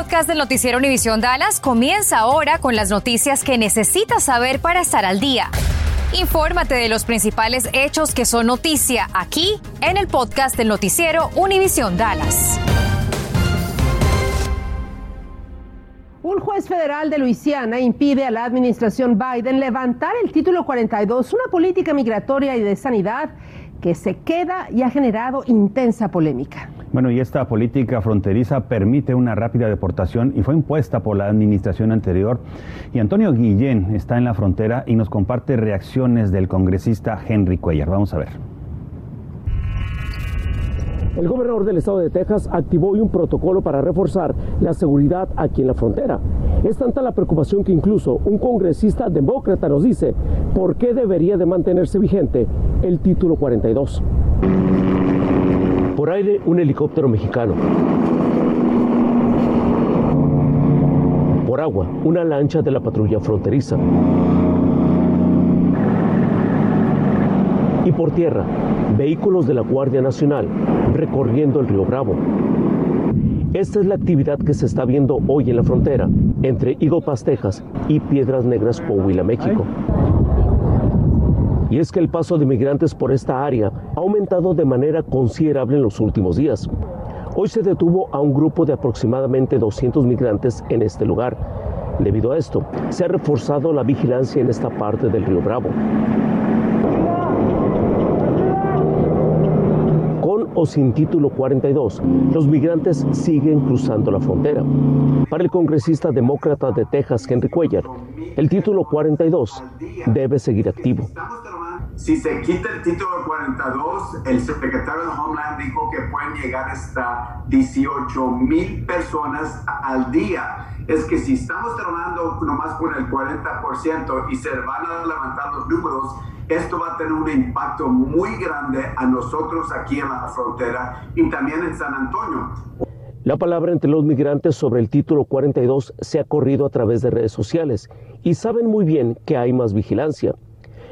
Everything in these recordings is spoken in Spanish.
podcast del noticiero Univisión Dallas comienza ahora con las noticias que necesitas saber para estar al día. Infórmate de los principales hechos que son noticia aquí en el podcast del noticiero Univisión Dallas. Un juez federal de Luisiana impide a la administración Biden levantar el título 42, una política migratoria y de sanidad que se queda y ha generado intensa polémica. Bueno, y esta política fronteriza permite una rápida deportación y fue impuesta por la administración anterior. Y Antonio Guillén está en la frontera y nos comparte reacciones del congresista Henry Cuellar. Vamos a ver. El gobernador del estado de Texas activó hoy un protocolo para reforzar la seguridad aquí en la frontera. Es tanta la preocupación que incluso un congresista demócrata nos dice por qué debería de mantenerse vigente el título 42. Por aire, un helicóptero mexicano. Por agua, una lancha de la patrulla fronteriza. y por tierra vehículos de la Guardia Nacional recorriendo el río Bravo. Esta es la actividad que se está viendo hoy en la frontera entre Eagle Pass, Texas y Piedras Negras, Coahuila, México. Y es que el paso de migrantes por esta área ha aumentado de manera considerable en los últimos días. Hoy se detuvo a un grupo de aproximadamente 200 migrantes en este lugar. Debido a esto, se ha reforzado la vigilancia en esta parte del río Bravo. o sin título 42, los migrantes siguen cruzando la frontera. Para el congresista demócrata de Texas, Henry Cuellar, el título 42 debe seguir activo. Si se quita el título 42, el secretario de Homeland dijo que pueden llegar hasta 18 mil personas al día. Es que si estamos trabajando nomás con el 40% y se van a levantar los números, esto va a tener un impacto muy grande a nosotros aquí en la frontera y también en San Antonio. La palabra entre los migrantes sobre el título 42 se ha corrido a través de redes sociales y saben muy bien que hay más vigilancia.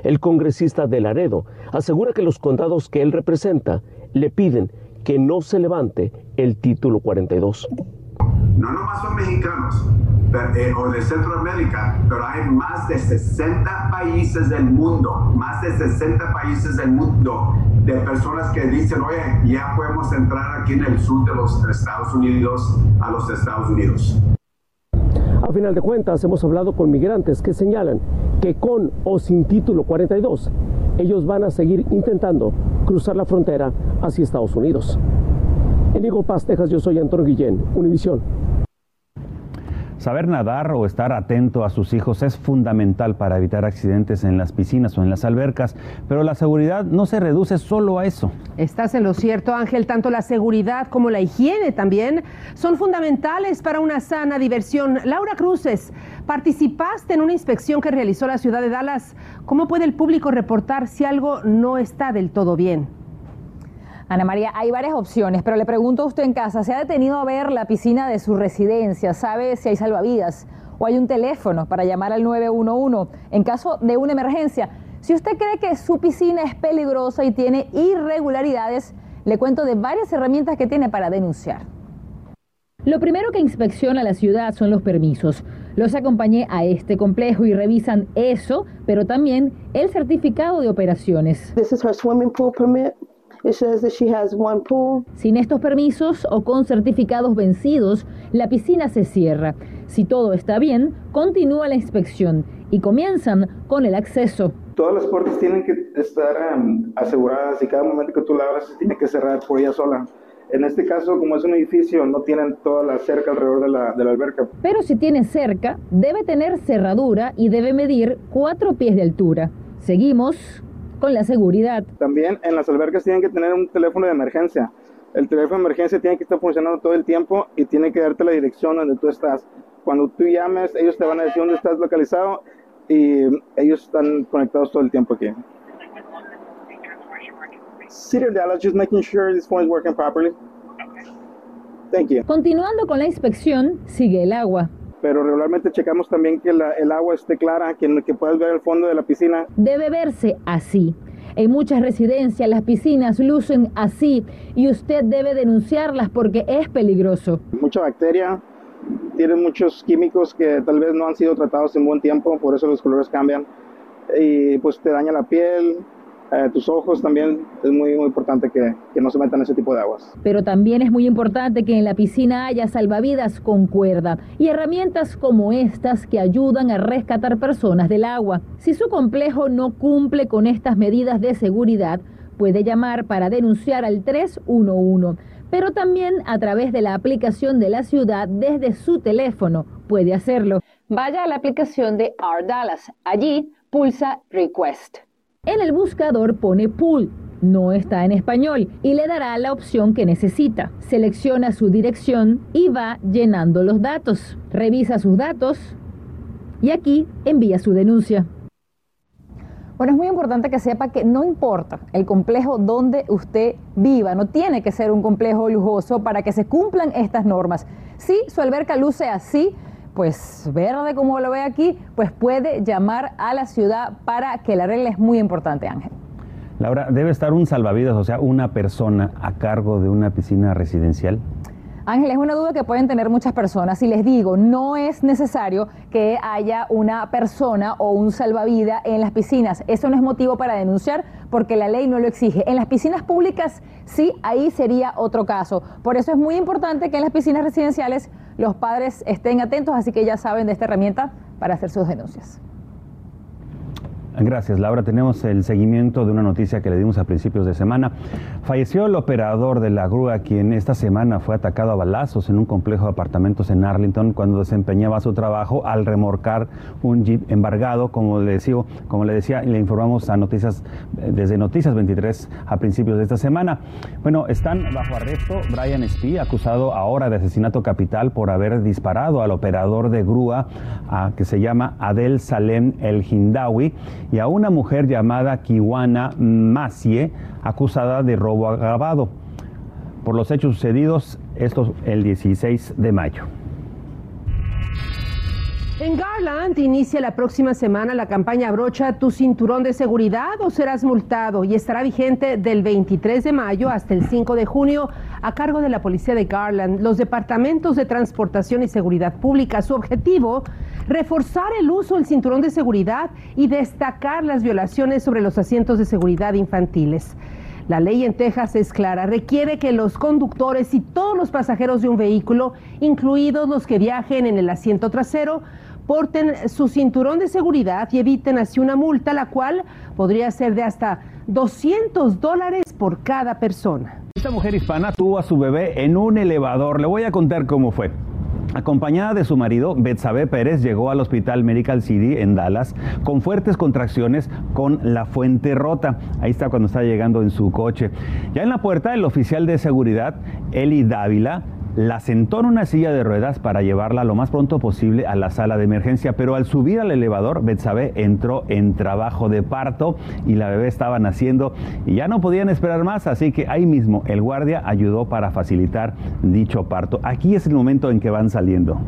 El congresista de Laredo asegura que los condados que él representa le piden que no se levante el título 42. No nomás son mexicanos, eh, o de Centroamérica, pero hay más de 60 países del mundo, más de 60 países del mundo de personas que dicen, oye, ya podemos entrar aquí en el sur de los Estados Unidos a los Estados Unidos. A final de cuentas, hemos hablado con migrantes que señalan que con o sin título 42, ellos van a seguir intentando cruzar la frontera hacia Estados Unidos. En Eagle Pass, Texas, yo soy Antonio Guillén, Univisión. Saber nadar o estar atento a sus hijos es fundamental para evitar accidentes en las piscinas o en las albercas, pero la seguridad no se reduce solo a eso. Estás en lo cierto, Ángel. Tanto la seguridad como la higiene también son fundamentales para una sana diversión. Laura Cruces, participaste en una inspección que realizó la ciudad de Dallas. ¿Cómo puede el público reportar si algo no está del todo bien? Ana María, hay varias opciones, pero le pregunto a usted en casa, ¿se ha detenido a ver la piscina de su residencia? ¿Sabe si hay salvavidas o hay un teléfono para llamar al 911 en caso de una emergencia? Si usted cree que su piscina es peligrosa y tiene irregularidades, le cuento de varias herramientas que tiene para denunciar. Lo primero que inspecciona la ciudad son los permisos. Los acompañé a este complejo y revisan eso, pero también el certificado de operaciones. Sin estos permisos o con certificados vencidos, la piscina se cierra. Si todo está bien, continúa la inspección y comienzan con el acceso. Todas las puertas tienen que estar um, aseguradas y cada momento que tú la abras tiene que cerrar por ella sola. En este caso, como es un edificio, no tienen toda la cerca alrededor de la, de la alberca. Pero si tiene cerca, debe tener cerradura y debe medir cuatro pies de altura. Seguimos con la seguridad. También en las albercas tienen que tener un teléfono de emergencia. El teléfono de emergencia tiene que estar funcionando todo el tiempo y tiene que darte la dirección donde tú estás. Cuando tú llames, ellos te van a decir dónde estás localizado y ellos están conectados todo el tiempo aquí. City of Dallas, just making sure this phone is working properly. Thank you. Continuando con la inspección, sigue el agua pero regularmente checamos también que el agua esté clara, que, que puedas ver el fondo de la piscina. Debe verse así. En muchas residencias las piscinas lucen así y usted debe denunciarlas porque es peligroso. Mucha bacteria, tiene muchos químicos que tal vez no han sido tratados en buen tiempo, por eso los colores cambian y pues te daña la piel, eh, tus ojos también es muy, muy importante que, que, no se metan ese tipo de aguas. Pero también es muy importante que en la piscina haya salvavidas con cuerda y herramientas como estas que ayudan a rescatar personas del agua. Si su complejo no cumple con estas medidas de seguridad, puede llamar para denunciar al 311 pero también a través de la aplicación de la ciudad desde su teléfono puede hacerlo. Vaya a la aplicación de R Dallas. Allí pulsa Request. En el buscador pone Pool, no está en español y le dará la opción que necesita. Selecciona su dirección y va llenando los datos. Revisa sus datos y aquí envía su denuncia. Bueno, es muy importante que sepa que no importa el complejo donde usted viva, no tiene que ser un complejo lujoso para que se cumplan estas normas. Si su alberca luce así, pues verde como lo ve aquí, pues puede llamar a la ciudad para que la arregle. Es muy importante, Ángel. Laura, ¿debe estar un salvavidas, o sea, una persona a cargo de una piscina residencial? Ángel, es una duda que pueden tener muchas personas y les digo, no es necesario que haya una persona o un salvavidas en las piscinas. Eso no es motivo para denunciar porque la ley no lo exige. En las piscinas públicas sí, ahí sería otro caso. Por eso es muy importante que en las piscinas residenciales los padres estén atentos, así que ya saben de esta herramienta para hacer sus denuncias. Gracias, Laura. Tenemos el seguimiento de una noticia que le dimos a principios de semana. Falleció el operador de la grúa, quien esta semana fue atacado a balazos en un complejo de apartamentos en Arlington cuando desempeñaba su trabajo al remorcar un jeep embargado, como le decía, como le decía, y le informamos a noticias desde Noticias 23 a principios de esta semana. Bueno, están bajo arresto Brian Spee, acusado ahora de asesinato capital por haber disparado al operador de grúa que se llama Adel Salem El Hindawi y a una mujer llamada Kiwana Macie, acusada de robo agravado por los hechos sucedidos estos el 16 de mayo. En Garland inicia la próxima semana la campaña Brocha tu cinturón de seguridad o serás multado y estará vigente del 23 de mayo hasta el 5 de junio a cargo de la policía de Garland, los departamentos de transportación y seguridad pública. Su objetivo, reforzar el uso del cinturón de seguridad y destacar las violaciones sobre los asientos de seguridad infantiles. La ley en Texas es clara, requiere que los conductores y todos los pasajeros de un vehículo, incluidos los que viajen en el asiento trasero, porten su cinturón de seguridad y eviten así una multa, la cual podría ser de hasta 200 dólares por cada persona. Esta mujer hispana tuvo a su bebé en un elevador. Le voy a contar cómo fue. Acompañada de su marido, Betsabe Pérez llegó al hospital Medical City en Dallas con fuertes contracciones con la fuente rota. Ahí está cuando está llegando en su coche. Ya en la puerta, el oficial de seguridad, Eli Dávila, la sentó en una silla de ruedas para llevarla lo más pronto posible a la sala de emergencia, pero al subir al elevador, Betsabe entró en trabajo de parto y la bebé estaba naciendo y ya no podían esperar más, así que ahí mismo el guardia ayudó para facilitar dicho parto. Aquí es el momento en que van saliendo.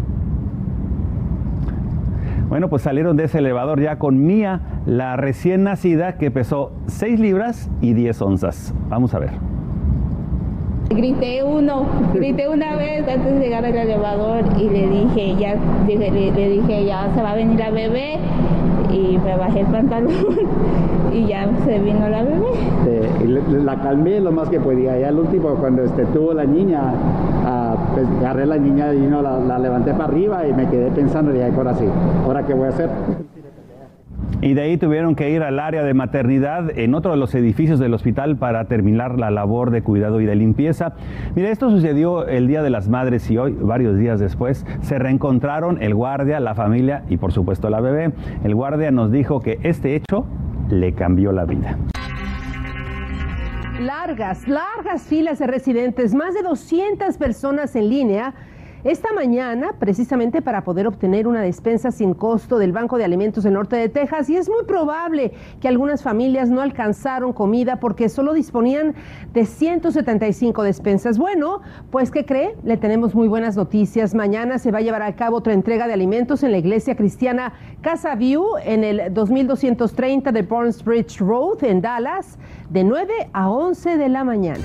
Bueno, pues salieron de ese elevador ya con Mía, la recién nacida que pesó 6 libras y 10 onzas. Vamos a ver. Grité uno, grité una vez antes de llegar al elevador y le dije, ya, le, le dije, ya se va a venir la bebé y me bajé el pantalón y ya se vino la bebé. la calmé lo más que podía. Ya al último, cuando este, tuvo la niña, uh, pues agarré la niña y no, la, la, levanté para arriba y me quedé pensando, y ahora sí, ¿ahora qué voy a hacer? Y de ahí tuvieron que ir al área de maternidad en otro de los edificios del hospital para terminar la labor de cuidado y de limpieza. Mira, esto sucedió el Día de las Madres y hoy, varios días después, se reencontraron el guardia, la familia y por supuesto la bebé. El guardia nos dijo que este hecho le cambió la vida. Largas, largas filas de residentes, más de 200 personas en línea esta mañana, precisamente para poder obtener una despensa sin costo del Banco de Alimentos del Norte de Texas, y es muy probable que algunas familias no alcanzaron comida porque solo disponían de 175 despensas. Bueno, pues ¿qué cree? Le tenemos muy buenas noticias. Mañana se va a llevar a cabo otra entrega de alimentos en la iglesia cristiana Casa View en el 2230 de Burns Bridge Road en Dallas, de 9 a 11 de la mañana.